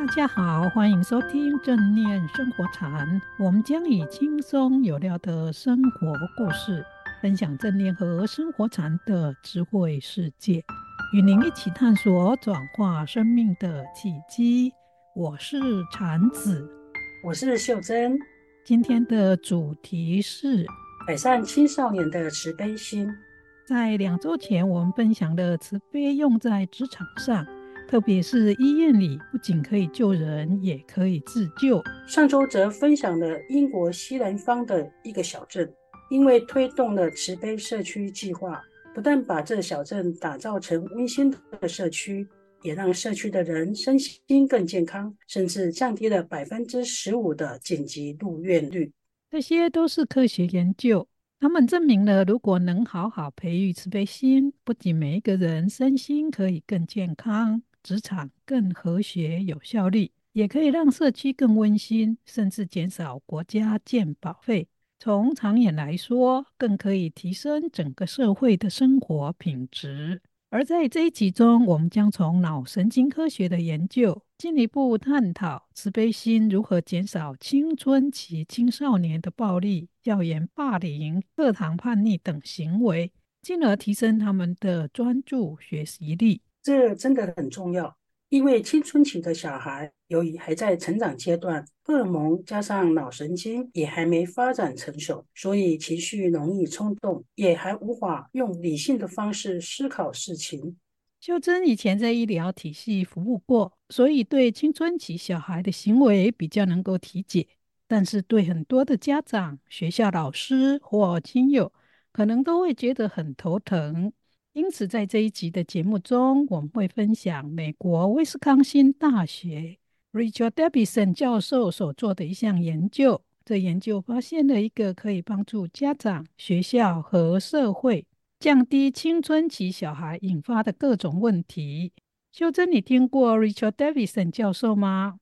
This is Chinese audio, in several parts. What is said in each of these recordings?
大家好，欢迎收听正念生活禅。我们将以轻松有料的生活故事，分享正念和生活禅的智慧世界，与您一起探索转化生命的契机。我是禅子，我是秀珍。今天的主题是改善青少年的慈悲心。在两周前，我们分享了慈悲用在职场上。特别是医院里，不仅可以救人，也可以自救。上周则分享了英国西南方的一个小镇，因为推动了慈悲社区计划，不但把这小镇打造成温馨的社区，也让社区的人身心更健康，甚至降低了百分之十五的紧急入院率。这些都是科学研究，他们证明了，如果能好好培育慈悲心，不仅每一个人身心可以更健康。职场更和谐有效率，也可以让社区更温馨，甚至减少国家健保费。从长远来说，更可以提升整个社会的生活品质。而在这一集中，我们将从脑神经科学的研究，进一步探讨慈悲心如何减少青春期青少年的暴力、校园霸凌、课堂叛逆等行为，进而提升他们的专注学习力。这真的很重要，因为青春期的小孩由于还在成长阶段，荷尔蒙加上脑神经也还没发展成熟，所以情绪容易冲动，也还无法用理性的方式思考事情。秀珍以前在医疗体系服务过，所以对青春期小孩的行为比较能够体解，但是对很多的家长、学校老师或亲友，可能都会觉得很头疼。因此，在这一集的节目中，我们会分享美国威斯康星大学 Richard Davidson 教授所做的一项研究。这研究发现了一个可以帮助家长、学校和社会降低青春期小孩引发的各种问题。秀珍，你听过 Richard Davidson 教授吗？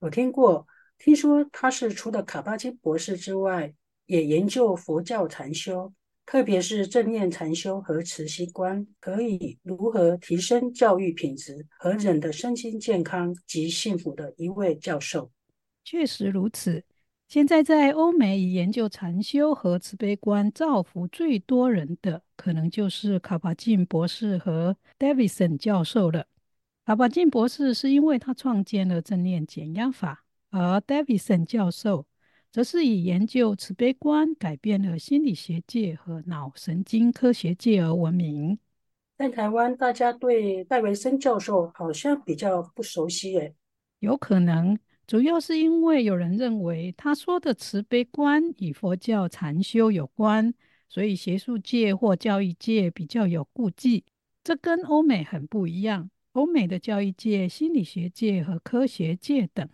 我听过，听说他是除了卡巴金博士之外，也研究佛教禅修。特别是正念禅修和慈心观，可以如何提升教育品质和人的身心健康及幸福的一位教授。确实如此。现在在欧美以研究禅修和慈悲观造福最多人的，可能就是卡巴金博士和 Davidson 教授了。卡巴金博士是因为他创建了正念减压法，而 Davidson 教授，则是以研究慈悲观改变了心理学界和脑神经科学界而闻名。在台湾，大家对戴维森教授好像比较不熟悉耶。有可能，主要是因为有人认为他说的慈悲观与佛教禅修有关，所以学术界或教育界比较有顾忌。这跟欧美很不一样。欧美的教育界、心理学界和科学界等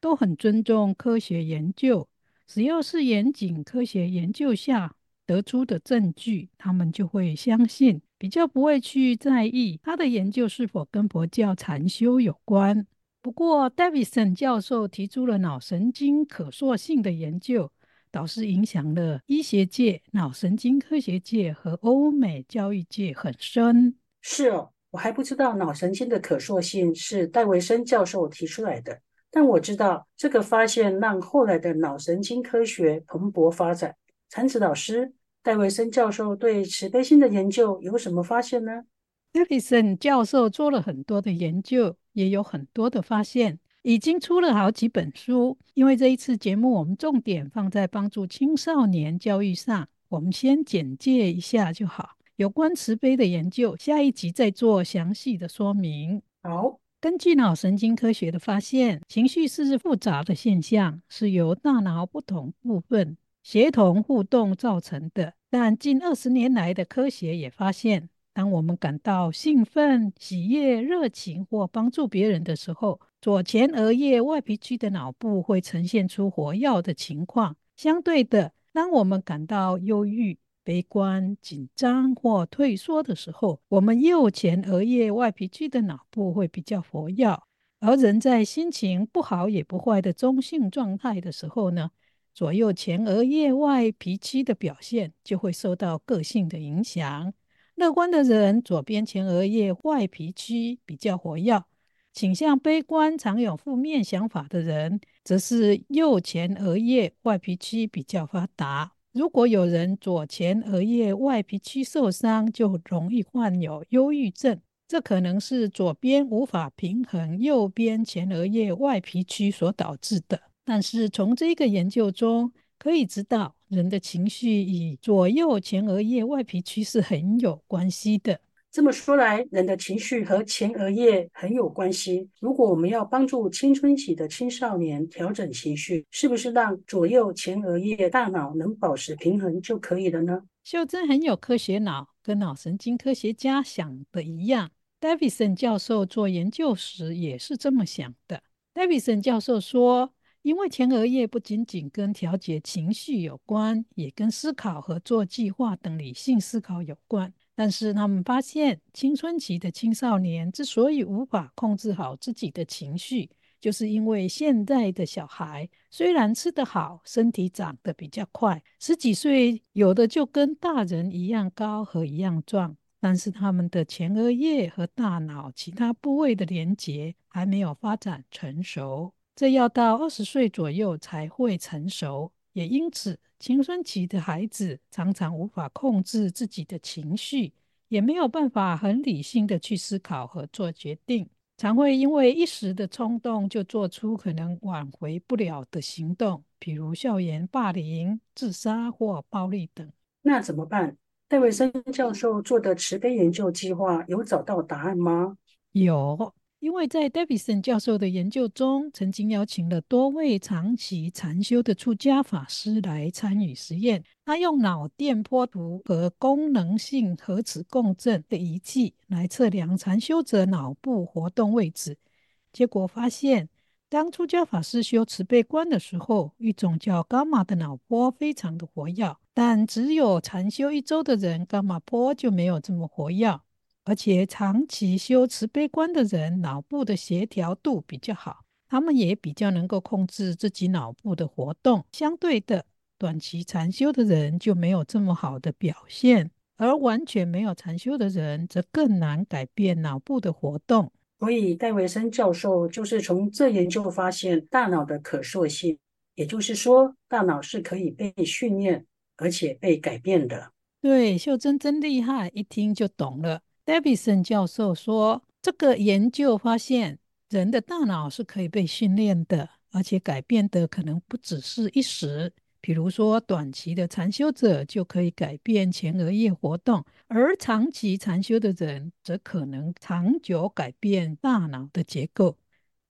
都很尊重科学研究。只要是严谨科学研究下得出的证据，他们就会相信，比较不会去在意他的研究是否跟佛教禅修有关。不过，Davidson 教授提出了脑神经可塑性的研究，倒是影响了医学界、脑神经科学界和欧美教育界很深。是哦，我还不知道脑神经的可塑性是戴维森教授提出来的。但我知道这个发现让后来的脑神经科学蓬勃发展。禅子老师，戴维森教授对慈悲心的研究有什么发现呢？戴维森教授做了很多的研究，也有很多的发现，已经出了好几本书。因为这一次节目我们重点放在帮助青少年教育上，我们先简介一下就好。有关慈悲的研究，下一集再做详细的说明。好。根据脑神经科学的发现，情绪是复杂的现象，是由大脑不同部分协同互动造成的。但近二十年来的科学也发现，当我们感到兴奋、喜悦、热情或帮助别人的时候，左前额叶外皮区的脑部会呈现出活跃的情况。相对的，当我们感到忧郁，悲观、紧张或退缩的时候，我们右前额叶外皮区的脑部会比较活跃；而人在心情不好也不坏的中性状态的时候呢，左右前额叶外皮区的表现就会受到个性的影响。乐观的人，左边前额叶外皮区比较活跃；倾向悲观、常有负面想法的人，则是右前额叶外皮区比较发达。如果有人左前额叶外皮区受伤，就容易患有忧郁症。这可能是左边无法平衡右边前额叶外皮区所导致的。但是从这个研究中可以知道，人的情绪与左右前额叶外皮区是很有关系的。这么说来，人的情绪和前额叶很有关系。如果我们要帮助青春期的青少年调整情绪，是不是让左右前额叶大脑能保持平衡就可以了呢？秀珍很有科学脑，跟脑神经科学家想的一样。Davidson 教授做研究时也是这么想的。Davidson 教授说，因为前额叶不仅仅跟调节情绪有关，也跟思考和做计划等理性思考有关。但是他们发现，青春期的青少年之所以无法控制好自己的情绪，就是因为现在的小孩虽然吃得好，身体长得比较快，十几岁有的就跟大人一样高和一样壮，但是他们的前额叶和大脑其他部位的连接还没有发展成熟，这要到二十岁左右才会成熟，也因此。青春期的孩子常常无法控制自己的情绪，也没有办法很理性的去思考和做决定，常会因为一时的冲动就做出可能挽回不了的行动，比如校园霸凌、自杀或暴力等。那怎么办？戴维森教授做的慈悲研究计划有找到答案吗？有。因为在 Davidson 教授的研究中，曾经邀请了多位长期禅修的出家法师来参与实验。他用脑电波图和功能性核磁共振的仪器来测量禅修者脑部活动位置。结果发现，当出家法师修慈悲观的时候，一种叫伽马的脑波非常的活跃，但只有禅修一周的人，伽马波就没有这么活跃。而且长期修慈悲观的人，脑部的协调度比较好，他们也比较能够控制自己脑部的活动。相对的，短期禅修的人就没有这么好的表现，而完全没有禅修的人则更难改变脑部的活动。所以，戴维森教授就是从这研究发现大脑的可塑性，也就是说，大脑是可以被训练而且被改变的。对，秀珍真厉害，一听就懂了。Davidson 教授说：“这个研究发现，人的大脑是可以被训练的，而且改变的可能不只是一时。比如说，短期的禅修者就可以改变前额叶活动，而长期禅修的人则可能长久改变大脑的结构。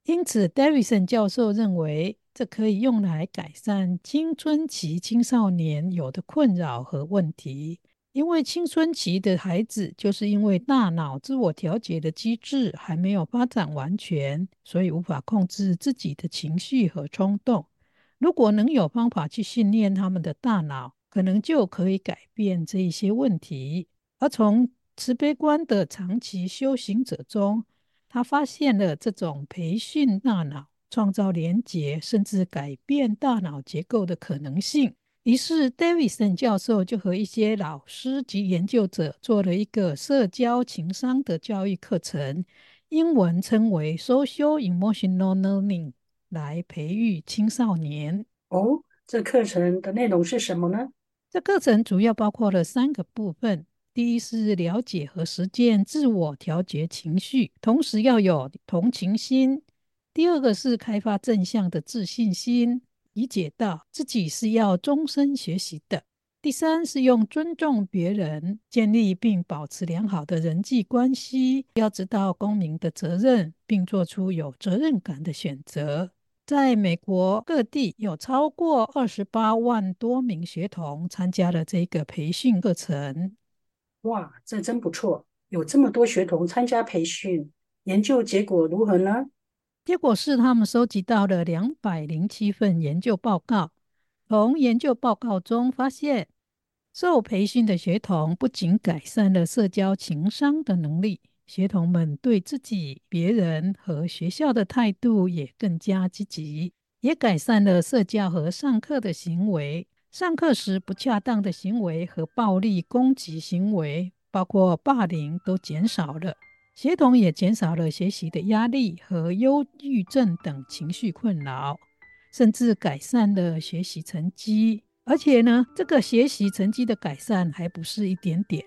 因此，Davidson 教授认为，这可以用来改善青春期青少年有的困扰和问题。”因为青春期的孩子，就是因为大脑自我调节的机制还没有发展完全，所以无法控制自己的情绪和冲动。如果能有方法去训练他们的大脑，可能就可以改变这一些问题。而从慈悲观的长期修行者中，他发现了这种培训大脑、创造连结，甚至改变大脑结构的可能性。于是，Davidson 教授就和一些老师及研究者做了一个社交情商的教育课程，英文称为 Social Emotional Learning，来培育青少年。哦，这课程的内容是什么呢？这课程主要包括了三个部分：第一是了解和实践自我调节情绪，同时要有同情心；第二个是开发正向的自信心。理解到自己是要终身学习的。第三是用尊重别人，建立并保持良好的人际关系。要知道公民的责任，并做出有责任感的选择。在美国各地有超过二十八万多名学童参加了这个培训课程。哇，这真不错！有这么多学童参加培训，研究结果如何呢？结果是，他们收集到了两百零七份研究报告。从研究报告中发现，受培训的学童不仅改善了社交情商的能力，学童们对自己、别人和学校的态度也更加积极，也改善了社交和上课的行为。上课时不恰当的行为和暴力攻击行为，包括霸凌，都减少了。协同也减少了学习的压力和忧郁症等情绪困扰，甚至改善了学习成绩。而且呢，这个学习成绩的改善还不是一点点，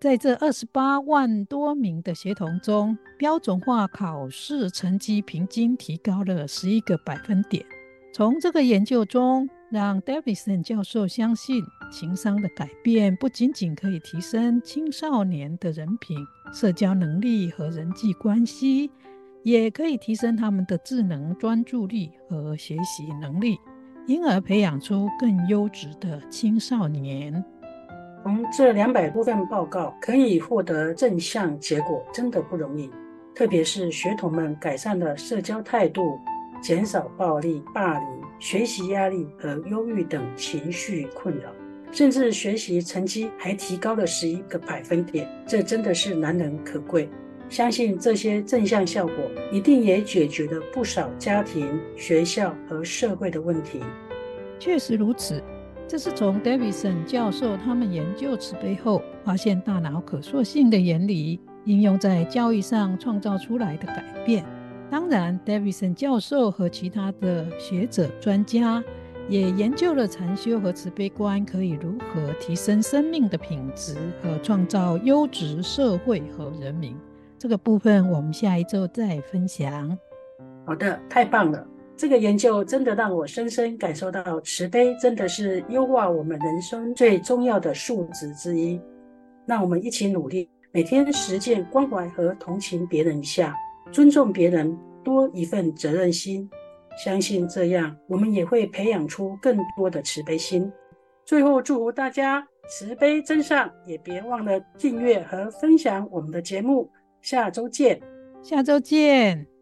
在这二十八万多名的协同中，标准化考试成绩平均提高了十一个百分点。从这个研究中，让 Davidson 教授相信，情商的改变不仅仅可以提升青少年的人品、社交能力和人际关系，也可以提升他们的智能、专注力和学习能力，因而培养出更优质的青少年。从这两百多份报告可以获得正向结果，真的不容易。特别是学童们改善了社交态度，减少暴力、霸凌。学习压力和忧郁等情绪困扰，甚至学习成绩还提高了十一个百分点，这真的是难能可贵。相信这些正向效果一定也解决了不少家庭、学校和社会的问题。确实如此，这是从 Davidson 教授他们研究慈悲后，发现大脑可塑性的原理应用在教育上创造出来的改变。当然，Davidson 教授和其他的学者专家也研究了禅修和慈悲观可以如何提升生命的品质和创造优质社会和人民。这个部分我们下一周再分享。好的，太棒了！这个研究真的让我深深感受到，慈悲真的是优化我们人生最重要的素质之一。让我们一起努力，每天实践关怀和同情别人一下。尊重别人，多一份责任心，相信这样我们也会培养出更多的慈悲心。最后，祝福大家慈悲真上，也别忘了订阅和分享我们的节目。下周见，下周见。